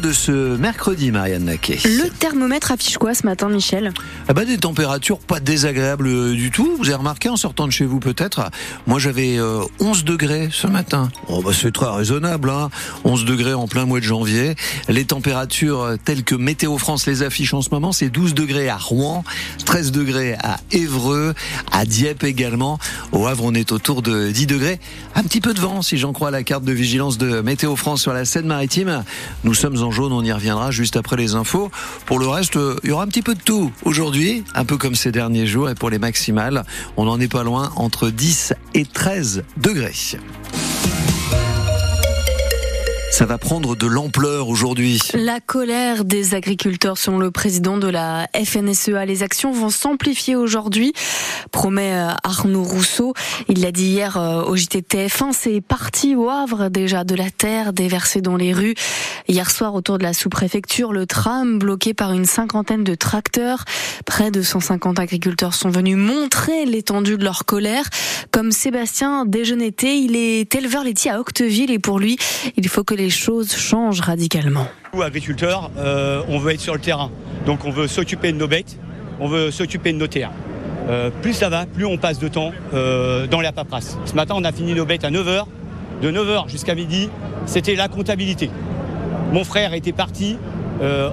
de ce mercredi, Marianne Naquet. Le thermomètre affiche quoi ce matin, Michel? Ah bah, Des températures pas désagréables euh, du tout. Vous avez remarqué en sortant de chez vous peut-être Moi j'avais 11 euh, degrés ce matin. Oh bah c'est très raisonnable, hein 11 degrés en plein mois de janvier. Les températures euh, telles que Météo France les affiche en ce moment, c'est 12 degrés à Rouen, 13 degrés à Évreux, à Dieppe également. Au Havre on est autour de 10 degrés. Un petit peu de vent si j'en crois la carte de vigilance de Météo France sur la Seine-Maritime. Nous sommes en jaune, on y reviendra juste après les infos. Pour le reste, il y aura un petit peu de tout aujourd'hui, un peu comme ces derniers jours. Et pour les maximales, on n'en est pas loin, entre 10 et 13 degrés. Ça va prendre de l'ampleur aujourd'hui. La colère des agriculteurs selon le président de la FNSEA. Les actions vont s'amplifier aujourd'hui, promet euh, Arnaud Rousseau. Il l'a dit hier euh, au JTTF1, c'est parti au Havre déjà de la terre déversée dans les rues. Hier soir, autour de la sous-préfecture, le tram bloqué par une cinquantaine de tracteurs. Près de 150 agriculteurs sont venus montrer l'étendue de leur colère. Comme Sébastien Déjeuneté, il est éleveur laitier à Octeville et pour lui, il faut que les choses changent radicalement. Nous, agriculteurs, euh, on veut être sur le terrain. Donc on veut s'occuper de nos bêtes, on veut s'occuper de nos terres. Euh, plus ça va, plus on passe de temps euh, dans la paperasse. Ce matin, on a fini nos bêtes à 9h. De 9h jusqu'à midi, c'était la comptabilité. Mon frère était parti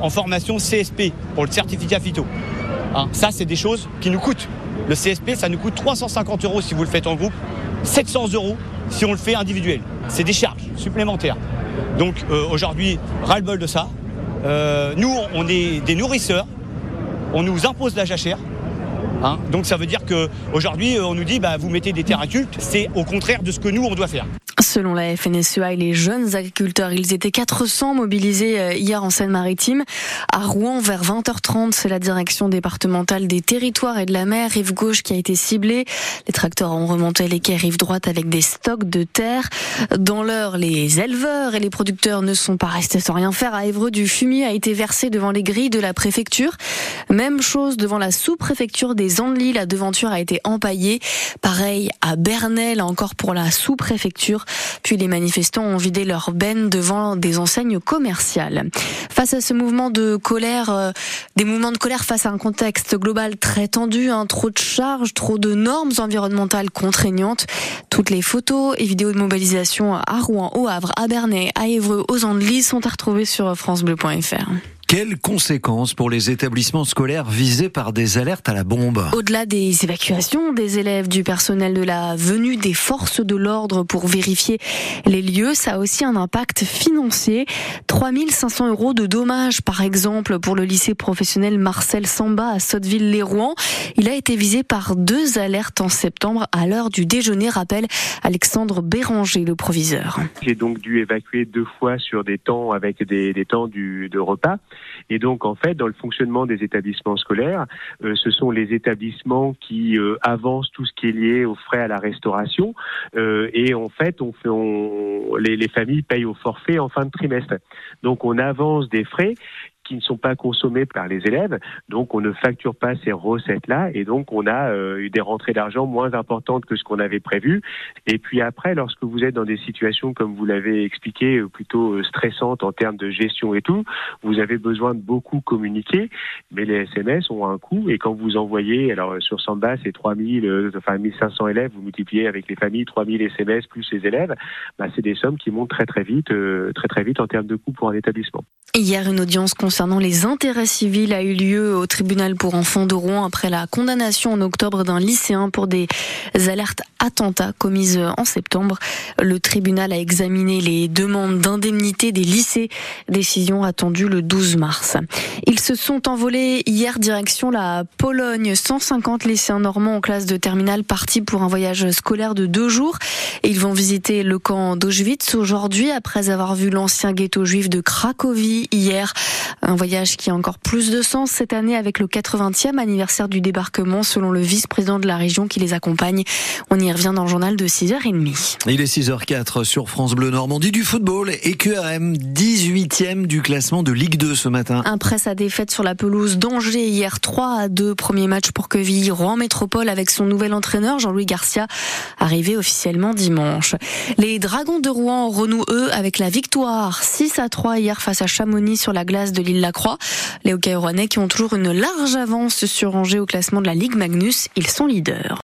en formation CSP pour le certificat phyto. Hein, ça, c'est des choses qui nous coûtent. Le CSP, ça nous coûte 350 euros si vous le faites en groupe, 700 euros si on le fait individuel. C'est des charges supplémentaires. Donc euh, aujourd'hui, ras-le-bol de ça. Euh, nous, on est des nourrisseurs. On nous impose la jachère. Hein. Donc ça veut dire qu'aujourd'hui, euh, on nous dit, bah, vous mettez des terres cultes. C'est au contraire de ce que nous, on doit faire. Selon la FNSEA et les jeunes agriculteurs, ils étaient 400 mobilisés euh, hier en Seine-Maritime. À Rouen, vers 20h30, c'est la direction départementale des territoires et de la mer, rive gauche, qui a été ciblée. Les tracteurs ont remonté les quais rive droite avec des stocks de terre. Dans l'heure, les éleveurs et les producteurs ne sont pas restés sans rien faire. À Évreux, du fumier a été versé devant les grilles de la préfecture. Même chose devant la sous-préfecture des Andelys. La devanture a été empaillée. Pareil à Bernay, encore pour la sous-préfecture. Puis les manifestants ont vidé leur benne devant des enseignes commerciales. Face à ce mouvement de colère, euh, des mouvements de colère face à un contexte global très tendu, hein, trop de charges, trop de normes environnementales contraignantes, toutes les photos et vidéos de mobilisation à Rouen, au Havre, à Bernay, à Évreux, aux Andelys sont à retrouver sur francebleu.fr. Quelles conséquences pour les établissements scolaires visés par des alertes à la bombe Au-delà des évacuations des élèves, du personnel de la venue des forces de l'ordre pour vérifier les lieux, ça a aussi un impact financier. 3500 euros de dommages, par exemple, pour le lycée professionnel Marcel Samba à Sotteville-les-Rouen. Il a été visé par deux alertes en septembre à l'heure du déjeuner, rappelle Alexandre Béranger, le proviseur. J'ai donc dû évacuer deux fois sur des temps avec des, des temps du, de repas. Et donc, en fait, dans le fonctionnement des établissements scolaires, euh, ce sont les établissements qui euh, avancent tout ce qui est lié aux frais à la restauration. Euh, et en fait, on fait, les, les familles payent au forfait en fin de trimestre. Donc, on avance des frais qui ne sont pas consommés par les élèves. Donc, on ne facture pas ces recettes-là et donc on a euh, eu des rentrées d'argent moins importantes que ce qu'on avait prévu. Et puis après, lorsque vous êtes dans des situations, comme vous l'avez expliqué, euh, plutôt euh, stressantes en termes de gestion et tout, vous avez besoin de beaucoup communiquer, mais les SMS ont un coût et quand vous envoyez, alors sur Samba, c'est 3000, enfin 1500 élèves, vous multipliez avec les familles 3000 SMS plus les élèves, bah, c'est des sommes qui montent très très vite, très très vite en termes de coûts pour un établissement. Hier, une audience concernant les intérêts civils a eu lieu au tribunal pour enfants de Rouen après la condamnation en octobre d'un lycéen pour des alertes attentats commises en septembre. Le tribunal a examiné les demandes d'indemnité des lycées, décision attendue le 12 mars. Ils se sont envolés hier direction la Pologne. 150 lycéens normands en classe de terminale partis pour un voyage scolaire de deux jours. Ils vont visiter le camp d'Auschwitz aujourd'hui après avoir vu l'ancien ghetto juif de Cracovie hier. Un voyage qui a encore plus de sens cette année avec le 80e anniversaire du débarquement selon le vice-président de la région qui les accompagne. On y revient dans le journal de 6h30. Il est 6h04 sur France Bleu Normandie du football et QRM 18e du classement de Ligue 2 ce matin. Presse à défaite sur la pelouse d'Angers hier 3 à 2. Premier match pour Quevilly, Rouen Métropole avec son nouvel entraîneur Jean-Louis Garcia arrivé officiellement dimanche. Les Dragons de Rouen renouent eux avec la victoire 6 à 3 hier face à Chamonix sur la glace de l'île Lacroix. Les hockey qui ont toujours une large avance sur Angers au classement de la Ligue Magnus, ils sont leaders.